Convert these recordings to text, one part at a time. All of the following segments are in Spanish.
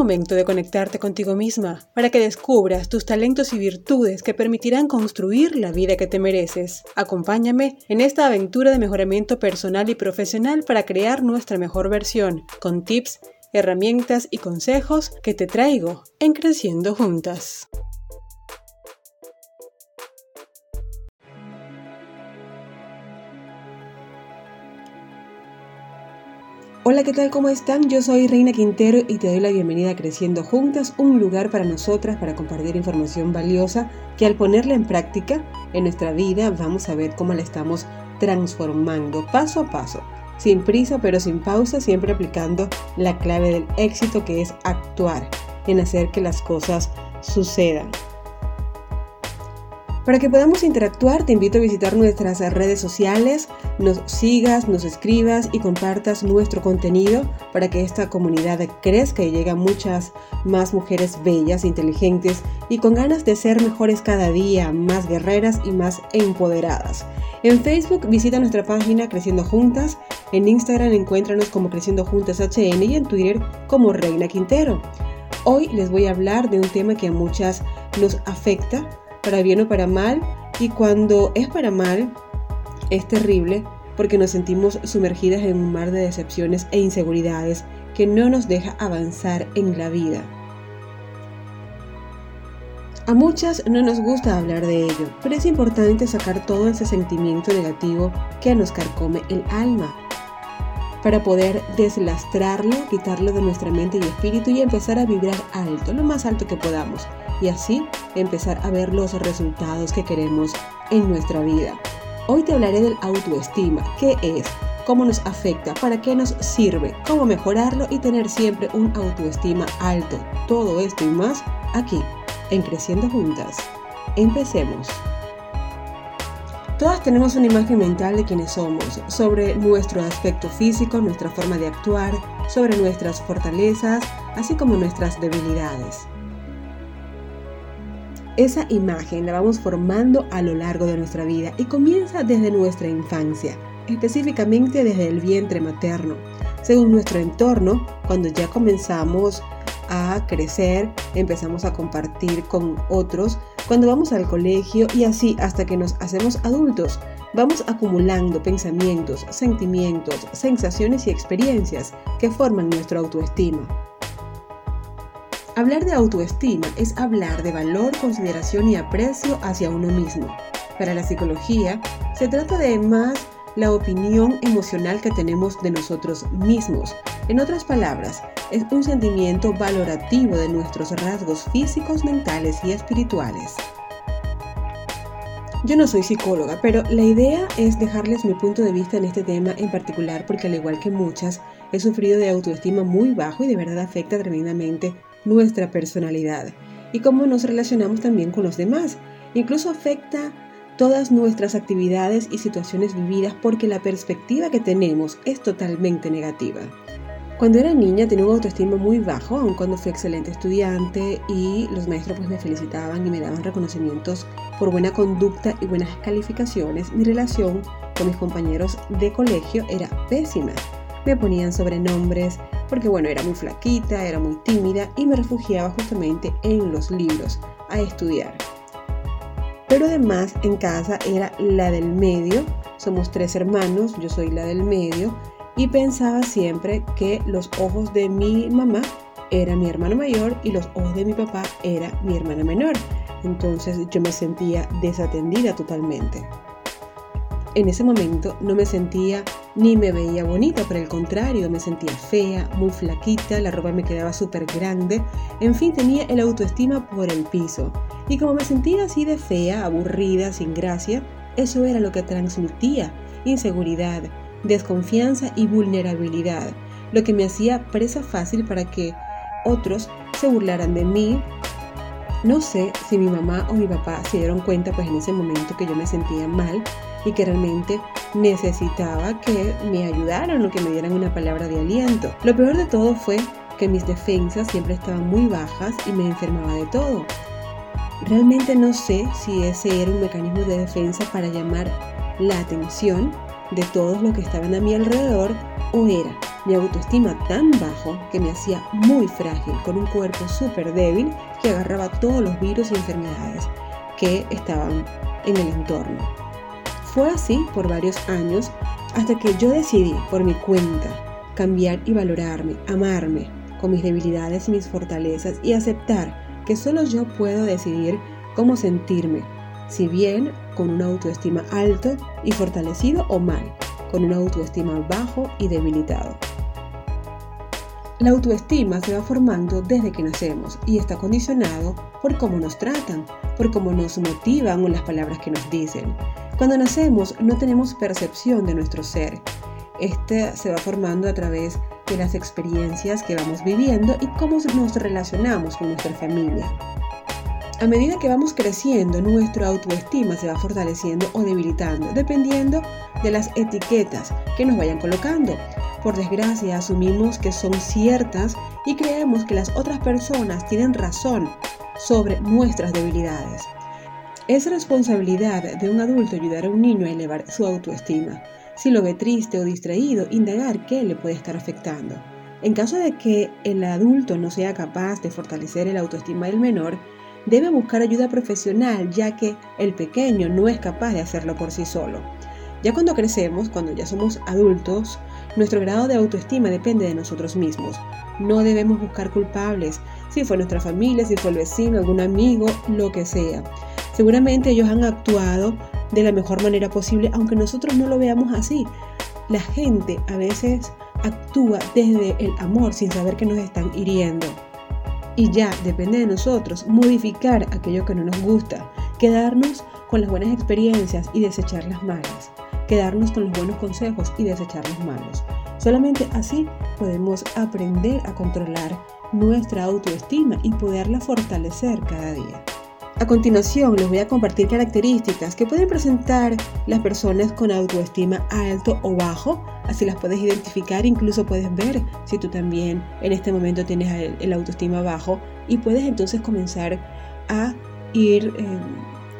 momento de conectarte contigo misma para que descubras tus talentos y virtudes que permitirán construir la vida que te mereces. Acompáñame en esta aventura de mejoramiento personal y profesional para crear nuestra mejor versión, con tips, herramientas y consejos que te traigo en Creciendo Juntas. Hola, ¿qué tal? ¿Cómo están? Yo soy Reina Quintero y te doy la bienvenida a Creciendo Juntas, un lugar para nosotras para compartir información valiosa que al ponerla en práctica en nuestra vida vamos a ver cómo la estamos transformando paso a paso, sin prisa pero sin pausa, siempre aplicando la clave del éxito que es actuar en hacer que las cosas sucedan. Para que podamos interactuar, te invito a visitar nuestras redes sociales, nos sigas, nos escribas y compartas nuestro contenido para que esta comunidad crezca y llegue a muchas más mujeres bellas, inteligentes y con ganas de ser mejores cada día, más guerreras y más empoderadas. En Facebook visita nuestra página Creciendo Juntas, en Instagram encuéntranos como Creciendo Juntas HN y en Twitter como Reina Quintero. Hoy les voy a hablar de un tema que a muchas nos afecta para bien o para mal, y cuando es para mal, es terrible porque nos sentimos sumergidas en un mar de decepciones e inseguridades que no nos deja avanzar en la vida. A muchas no nos gusta hablar de ello, pero es importante sacar todo ese sentimiento negativo que nos carcome el alma para poder deslastrarlo, quitarlo de nuestra mente y espíritu y empezar a vibrar alto, lo más alto que podamos, y así empezar a ver los resultados que queremos en nuestra vida. Hoy te hablaré del autoestima, qué es, cómo nos afecta, para qué nos sirve, cómo mejorarlo y tener siempre un autoestima alto. Todo esto y más aquí, en Creciendo Juntas. Empecemos. Todas tenemos una imagen mental de quienes somos, sobre nuestro aspecto físico, nuestra forma de actuar, sobre nuestras fortalezas, así como nuestras debilidades. Esa imagen la vamos formando a lo largo de nuestra vida y comienza desde nuestra infancia, específicamente desde el vientre materno. Según nuestro entorno, cuando ya comenzamos a crecer, empezamos a compartir con otros, cuando vamos al colegio y así hasta que nos hacemos adultos, vamos acumulando pensamientos, sentimientos, sensaciones y experiencias que forman nuestra autoestima. Hablar de autoestima es hablar de valor, consideración y aprecio hacia uno mismo. Para la psicología, se trata de más la opinión emocional que tenemos de nosotros mismos. En otras palabras, es un sentimiento valorativo de nuestros rasgos físicos, mentales y espirituales. Yo no soy psicóloga, pero la idea es dejarles mi punto de vista en este tema en particular porque al igual que muchas, he sufrido de autoestima muy bajo y de verdad afecta tremendamente nuestra personalidad y cómo nos relacionamos también con los demás. Incluso afecta todas nuestras actividades y situaciones vividas porque la perspectiva que tenemos es totalmente negativa. Cuando era niña tenía un autoestima muy bajo, aun cuando fui excelente estudiante y los maestros pues me felicitaban y me daban reconocimientos por buena conducta y buenas calificaciones, mi relación con mis compañeros de colegio era pésima. Me ponían sobrenombres porque bueno, era muy flaquita, era muy tímida y me refugiaba justamente en los libros a estudiar. Pero además en casa era la del medio, somos tres hermanos, yo soy la del medio y pensaba siempre que los ojos de mi mamá era mi hermano mayor y los ojos de mi papá era mi hermana menor. Entonces yo me sentía desatendida totalmente. En ese momento no me sentía ni me veía bonita, por el contrario, me sentía fea, muy flaquita, la ropa me quedaba súper grande, en fin, tenía el autoestima por el piso. Y como me sentía así de fea, aburrida, sin gracia, eso era lo que transmitía, inseguridad, desconfianza y vulnerabilidad, lo que me hacía presa fácil para que otros se burlaran de mí. No sé si mi mamá o mi papá se dieron cuenta pues en ese momento que yo me sentía mal y que realmente necesitaba que me ayudaran o que me dieran una palabra de aliento. Lo peor de todo fue que mis defensas siempre estaban muy bajas y me enfermaba de todo. Realmente no sé si ese era un mecanismo de defensa para llamar la atención de todos los que estaban a mi alrededor o era mi autoestima tan bajo que me hacía muy frágil, con un cuerpo súper débil que agarraba todos los virus y enfermedades que estaban en el entorno. Fue así por varios años hasta que yo decidí por mi cuenta cambiar y valorarme, amarme con mis debilidades y mis fortalezas y aceptar que solo yo puedo decidir cómo sentirme, si bien con una autoestima alto y fortalecido o mal, con una autoestima bajo y debilitado. La autoestima se va formando desde que nacemos y está condicionado por cómo nos tratan, por cómo nos motivan o las palabras que nos dicen. Cuando nacemos no tenemos percepción de nuestro ser. Este se va formando a través de las experiencias que vamos viviendo y cómo nos relacionamos con nuestra familia. A medida que vamos creciendo, nuestra autoestima se va fortaleciendo o debilitando, dependiendo de las etiquetas que nos vayan colocando. Por desgracia, asumimos que son ciertas y creemos que las otras personas tienen razón sobre nuestras debilidades. Es responsabilidad de un adulto ayudar a un niño a elevar su autoestima. Si lo ve triste o distraído, indagar qué le puede estar afectando. En caso de que el adulto no sea capaz de fortalecer el autoestima del menor, debe buscar ayuda profesional ya que el pequeño no es capaz de hacerlo por sí solo. Ya cuando crecemos, cuando ya somos adultos, nuestro grado de autoestima depende de nosotros mismos. No debemos buscar culpables, si fue nuestra familia, si fue el vecino, algún amigo, lo que sea. Seguramente ellos han actuado de la mejor manera posible, aunque nosotros no lo veamos así. La gente a veces actúa desde el amor sin saber que nos están hiriendo. Y ya depende de nosotros modificar aquello que no nos gusta, quedarnos con las buenas experiencias y desechar las malas, quedarnos con los buenos consejos y desechar los malos. Solamente así podemos aprender a controlar nuestra autoestima y poderla fortalecer cada día. A continuación les voy a compartir características que pueden presentar las personas con autoestima alto o bajo, así las puedes identificar, incluso puedes ver si tú también en este momento tienes el, autoestima bajo y puedes entonces comenzar a ir eh,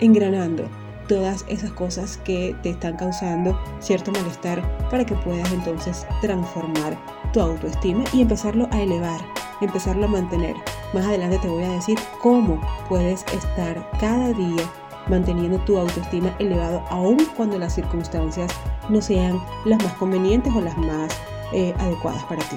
engranando todas esas cosas que te están causando cierto malestar para que puedas entonces transformar tu autoestima y empezarlo a elevar, empezarlo a mantener. Más adelante te voy a decir cómo puedes estar cada día manteniendo tu autoestima elevado aun cuando las circunstancias no sean las más convenientes o las más eh, adecuadas para ti.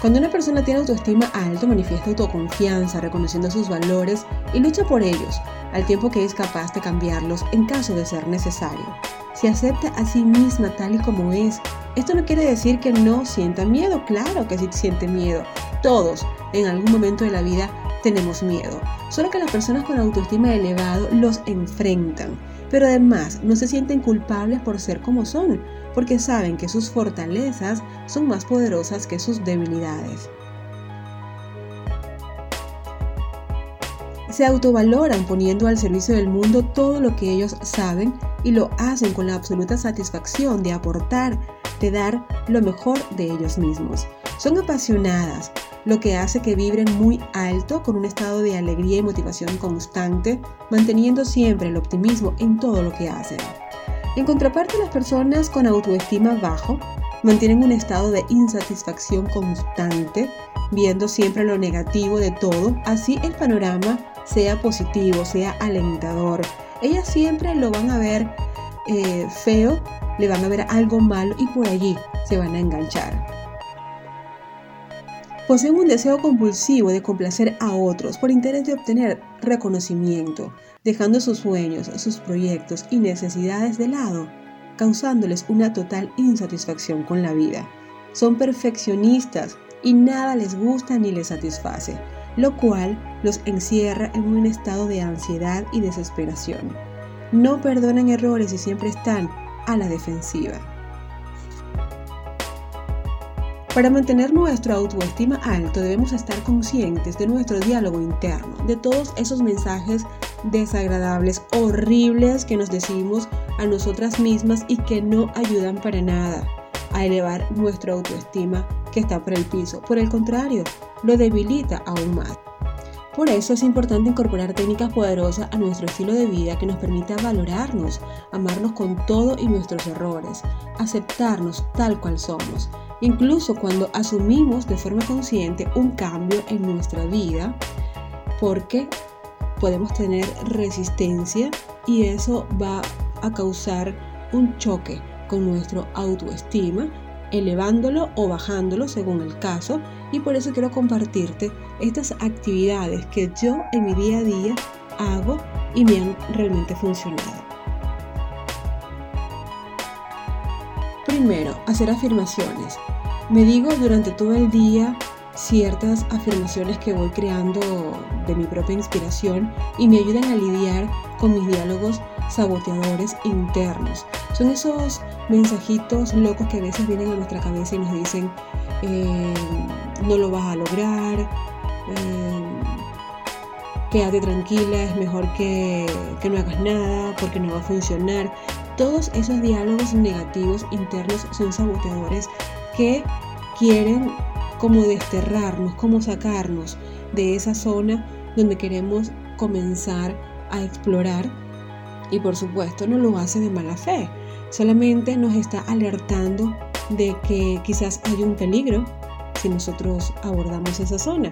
Cuando una persona tiene autoestima alto, manifiesta autoconfianza, reconociendo sus valores y lucha por ellos, al tiempo que es capaz de cambiarlos en caso de ser necesario. Se acepta a sí misma tal y como es. Esto no quiere decir que no sienta miedo, claro que sí siente miedo. Todos, en algún momento de la vida, tenemos miedo. Solo que las personas con autoestima elevado los enfrentan. Pero además no se sienten culpables por ser como son, porque saben que sus fortalezas son más poderosas que sus debilidades. Se autovaloran poniendo al servicio del mundo todo lo que ellos saben y lo hacen con la absoluta satisfacción de aportar, de dar lo mejor de ellos mismos. Son apasionadas, lo que hace que vibren muy alto con un estado de alegría y motivación constante, manteniendo siempre el optimismo en todo lo que hacen. En contraparte, las personas con autoestima bajo mantienen un estado de insatisfacción constante, viendo siempre lo negativo de todo, así el panorama sea positivo, sea alentador. Ellas siempre lo van a ver eh, feo, le van a ver algo malo y por allí se van a enganchar. Poseen un deseo compulsivo de complacer a otros por interés de obtener reconocimiento, dejando sus sueños, sus proyectos y necesidades de lado, causándoles una total insatisfacción con la vida. Son perfeccionistas y nada les gusta ni les satisface, lo cual los encierra en un estado de ansiedad y desesperación. No perdonan errores y siempre están a la defensiva. Para mantener nuestra autoestima alto debemos estar conscientes de nuestro diálogo interno, de todos esos mensajes desagradables, horribles que nos decimos a nosotras mismas y que no ayudan para nada a elevar nuestra autoestima que está por el piso. Por el contrario, lo debilita aún más. Por eso es importante incorporar técnicas poderosas a nuestro estilo de vida que nos permita valorarnos, amarnos con todo y nuestros errores, aceptarnos tal cual somos Incluso cuando asumimos de forma consciente un cambio en nuestra vida, porque podemos tener resistencia y eso va a causar un choque con nuestro autoestima, elevándolo o bajándolo según el caso. Y por eso quiero compartirte estas actividades que yo en mi día a día hago y me han realmente funcionado. Primero, hacer afirmaciones. Me digo durante todo el día ciertas afirmaciones que voy creando de mi propia inspiración y me ayudan a lidiar con mis diálogos saboteadores internos. Son esos mensajitos locos que a veces vienen a nuestra cabeza y nos dicen, eh, no lo vas a lograr, eh, quédate tranquila, es mejor que, que no hagas nada porque no va a funcionar. Todos esos diálogos negativos internos son saboteadores que quieren como desterrarnos, como sacarnos de esa zona donde queremos comenzar a explorar y por supuesto no lo hace de mala fe, solamente nos está alertando de que quizás hay un peligro si nosotros abordamos esa zona.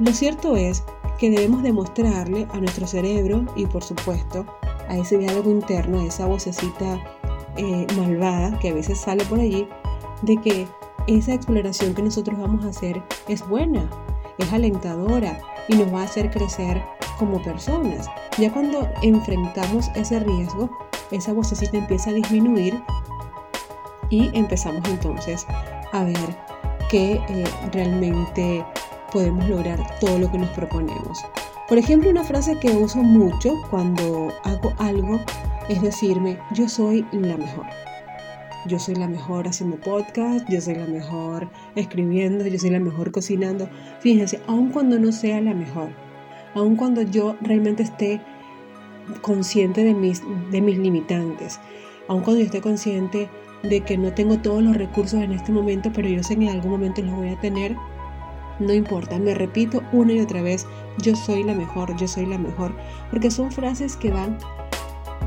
Lo cierto es que debemos demostrarle a nuestro cerebro y por supuesto a ese diálogo interno, a esa vocecita eh, malvada que a veces sale por allí, de que esa exploración que nosotros vamos a hacer es buena, es alentadora y nos va a hacer crecer como personas. Ya cuando enfrentamos ese riesgo, esa vocecita empieza a disminuir y empezamos entonces a ver que eh, realmente podemos lograr todo lo que nos proponemos. Por ejemplo, una frase que uso mucho cuando hago algo es decirme, yo soy la mejor. Yo soy la mejor haciendo podcast, yo soy la mejor escribiendo, yo soy la mejor cocinando. Fíjense, aun cuando no sea la mejor, aun cuando yo realmente esté consciente de mis, de mis limitantes, aun cuando yo esté consciente de que no tengo todos los recursos en este momento, pero yo sé que en algún momento los voy a tener, no importa, me repito una y otra vez, yo soy la mejor, yo soy la mejor, porque son frases que van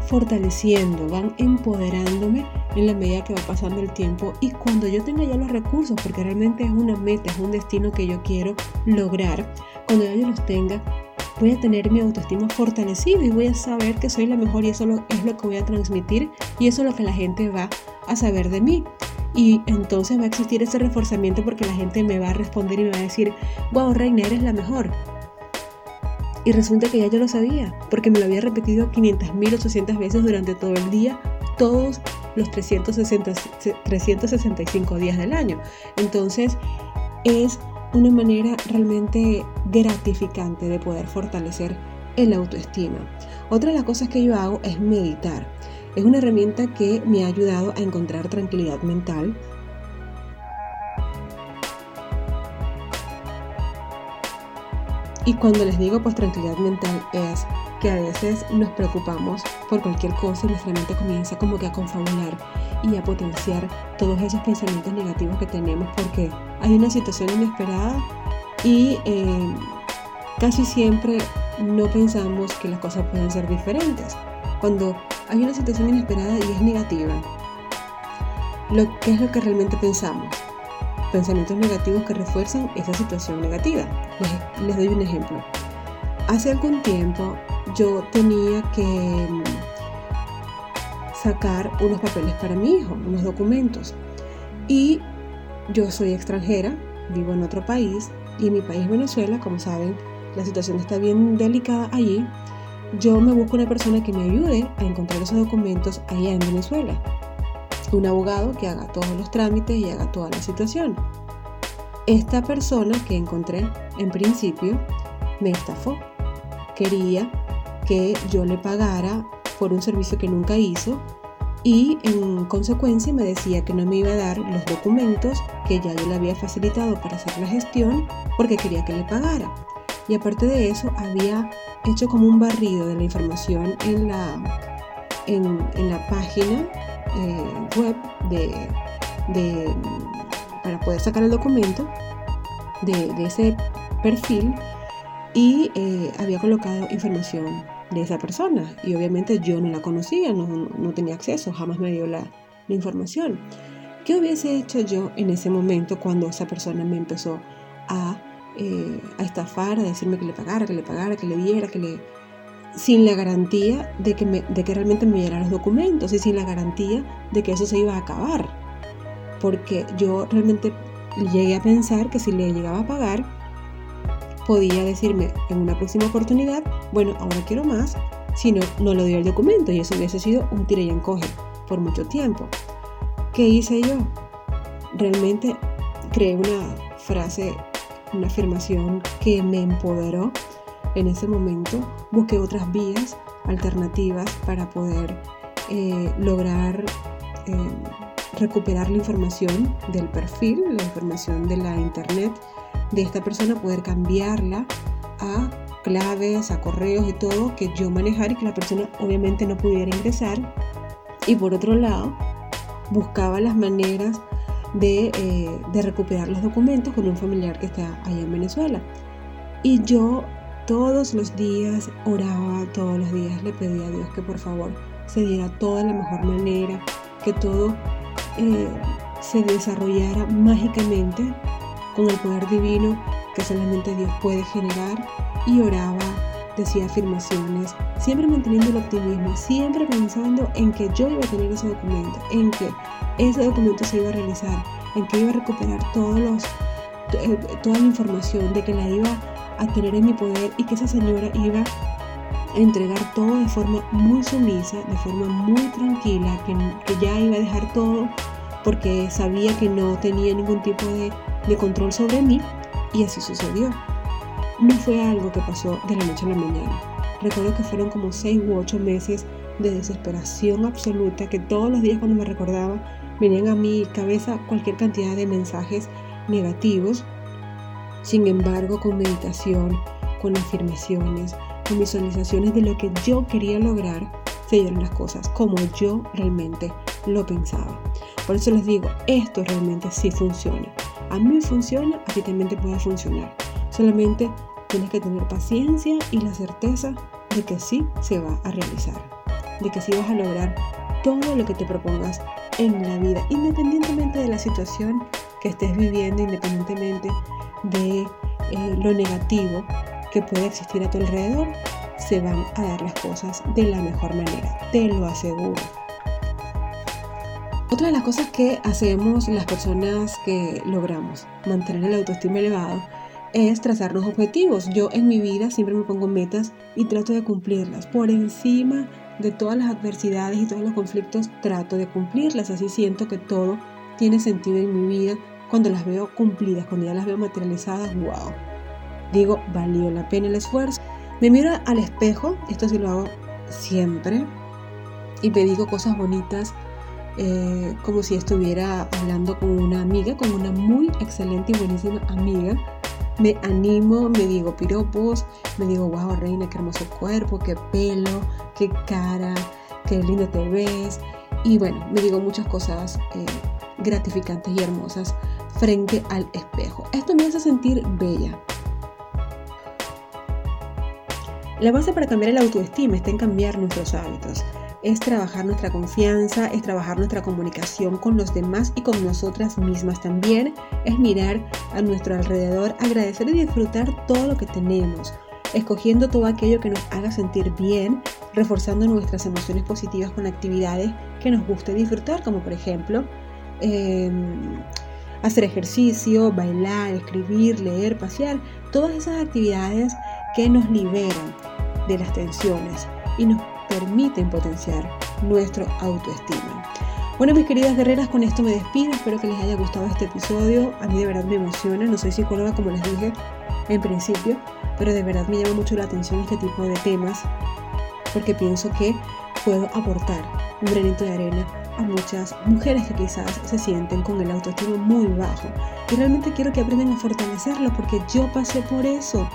fortaleciendo, van empoderándome en la medida que va pasando el tiempo y cuando yo tenga ya los recursos, porque realmente es una meta, es un destino que yo quiero lograr, cuando ya yo los tenga, voy a tener mi autoestima fortalecido y voy a saber que soy la mejor y eso es lo que voy a transmitir y eso es lo que la gente va a saber de mí. Y entonces va a existir ese reforzamiento porque la gente me va a responder y me va a decir, wow, Reina, eres la mejor. Y resulta que ya yo lo sabía, porque me lo había repetido 500.000, 800 veces durante todo el día, todos los 360, 365 días del año. Entonces, es una manera realmente gratificante de poder fortalecer el autoestima. Otra de las cosas que yo hago es meditar. Es una herramienta que me ha ayudado a encontrar tranquilidad mental, Y cuando les digo pues tranquilidad mental es que a veces nos preocupamos por cualquier cosa y nuestra mente comienza como que a confabular y a potenciar todos esos pensamientos negativos que tenemos porque hay una situación inesperada y eh, casi siempre no pensamos que las cosas pueden ser diferentes. Cuando hay una situación inesperada y es negativa, lo que es lo que realmente pensamos pensamientos negativos que refuerzan esa situación negativa. Les, doy un ejemplo. Hace algún tiempo yo tenía que mm, sacar unos papeles para mi hijo, unos documentos. Y yo soy extranjera, vivo en otro país y en mi país Venezuela, como saben, la situación está bien delicada allí. Yo me busco una persona que me ayude a encontrar esos documentos allá en Venezuela un abogado que haga todos los trámites y haga toda la situación. Esta persona que encontré en principio me estafó. Quería que yo le pagara por un servicio que nunca hizo y en consecuencia me decía que no me iba a dar los documentos que ya yo le había facilitado para hacer la gestión porque quería que le pagara. Y aparte de eso había hecho como un barrido de la información en la, en, la página eh, web de, para poder sacar el documento de, ese perfil y eh, había colocado información de esa persona y obviamente yo no la conocía, no, tenía acceso, jamás me dio la, información. ¿Qué hubiese hecho yo en ese momento cuando esa persona me empezó a, eh, a estafar, a decirme que le pagara, que le pagara, que le diera, que le... sin la garantía de que, me, de que realmente me diera los documentos y sin la garantía de que eso se iba a acabar? Porque yo realmente llegué a pensar que si le llegaba a pagar, podía decirme en una próxima oportunidad, bueno, ahora quiero más, si no, no le doy el documento y eso hubiese sido un tira y encoge por mucho tiempo. ¿Qué hice yo? Realmente creé una frase, una afirmación que me empoderó en ese momento. Busqué otras vías alternativas para poder eh, lograr eh, recuperar la información del perfil, la información de la internet de esta persona, poder cambiarla a claves, a correos y todo que yo manejar y que la persona obviamente no pudiera ingresar. Y por otro lado, buscaba las maneras eh, de, recuperar los documentos con un familiar que está allá en Venezuela. Y yo todos los días oraba, todos los días le pedía a Dios que por favor se diera toda la mejor manera, que todo eh, se desarrollara mágicamente con el poder divino que solamente Dios puede generar y oraba decía afirmaciones, siempre manteniendo el optimismo, siempre pensando en que yo iba a tener ese documento, en que ese documento se iba a realizar, en que iba a recuperar todos los, eh, toda la información, de que la iba a tener en mi poder y que esa señora iba a entregar todo de forma muy sumisa, de forma muy tranquila, que, ya iba a dejar todo porque sabía que no tenía ningún tipo de, de control sobre mí y así sucedió no fue algo que pasó de la noche a la mañana. Recuerdo que fueron como seis u ocho meses de desesperación absoluta que todos los días cuando me recordaba venían a mi cabeza cualquier cantidad de mensajes negativos. Sin embargo, con meditación, con afirmaciones, con visualizaciones de lo que yo quería lograr, se dieron las cosas como yo realmente lo pensaba. Por eso les digo, esto realmente sí funciona. A mí funciona, a ti también te puede funcionar. Solamente tienes que tener paciencia y la certeza de que sí se va a realizar, de que sí vas a lograr todo lo que te propongas en la vida, independientemente de la situación que estés viviendo, independientemente de eh, lo negativo que puede existir a tu alrededor, se van a dar las cosas de la mejor manera, te lo aseguro. Otra de las cosas que hacemos las personas que logramos mantener el autoestima elevado es trazarnos objetivos. Yo en mi vida siempre me pongo metas y trato de cumplirlas. Por encima de todas las adversidades y todos los conflictos, trato de cumplirlas. Así siento que todo tiene sentido en mi vida cuando las veo cumplidas, cuando ya las veo materializadas. ¡Wow! Digo, valió la pena el esfuerzo. Me miro al espejo, esto sí lo hago siempre, y me digo cosas bonitas. Eh, como si estuviera hablando con una amiga, con una muy excelente y buenísima amiga me animo, me digo piropos, me digo, wow, reina, qué hermoso cuerpo, qué pelo, qué cara, qué lindo te ves. Y bueno, me digo muchas cosas eh, gratificantes y hermosas frente al espejo. Esto me hace sentir bella. La base para cambiar el autoestima está en cambiar nuestros hábitos es trabajar nuestra confianza, es trabajar nuestra comunicación con los demás y con nosotras mismas también, es mirar a nuestro alrededor, agradecer y disfrutar todo lo que tenemos, escogiendo todo aquello que nos haga sentir bien, reforzando nuestras emociones positivas con actividades que nos guste disfrutar, como por ejemplo em, hacer ejercicio, bailar, escribir, leer, pasear, todas esas actividades que nos liberan de las tensiones y nos permiten potenciar nuestro autoestima. Bueno, mis queridas guerreras, con esto me despido. Espero que les haya gustado este episodio. A mí de verdad me emociona. No soy psicóloga como les dije en principio, pero de verdad me llama mucho la atención este tipo de temas porque pienso que puedo aportar un granito de arena a muchas mujeres que quizás se sienten con el autoestima muy bajo. Y realmente quiero que aprendan a fortalecerlo porque yo pasé por eso.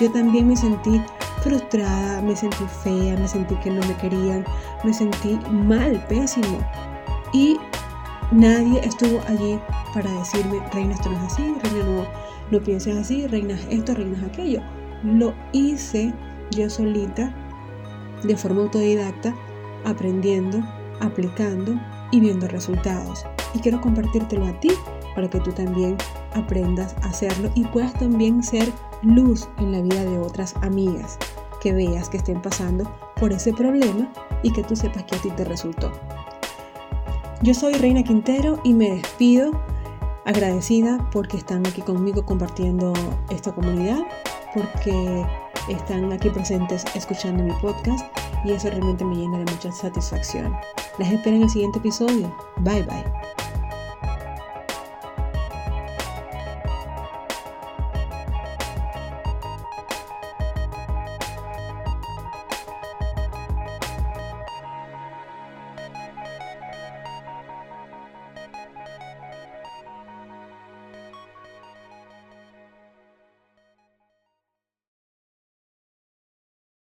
Yo también me sentí frustrada, me sentí fea, me sentí que no me querían, me sentí mal, pésimo. Y nadie estuvo allí para decirme, reina, esto no es así, reina, no, no pienses así, reina esto, reina aquello. Lo hice yo solita, de forma autodidacta, aprendiendo, aplicando y viendo resultados. y quiero compartírtelo a ti para que tú también aprendas a hacerlo y puedas también ser luz en la vida de otras amigas que veas que estén pasando por ese problema y que tú sepas que a ti te resultó. Yo soy Reina Quintero y me despido agradecida porque están aquí conmigo compartiendo esta comunidad, porque están aquí presentes escuchando mi podcast y eso realmente me llena de mucha satisfacción. Las espero en el siguiente episodio. Bye bye.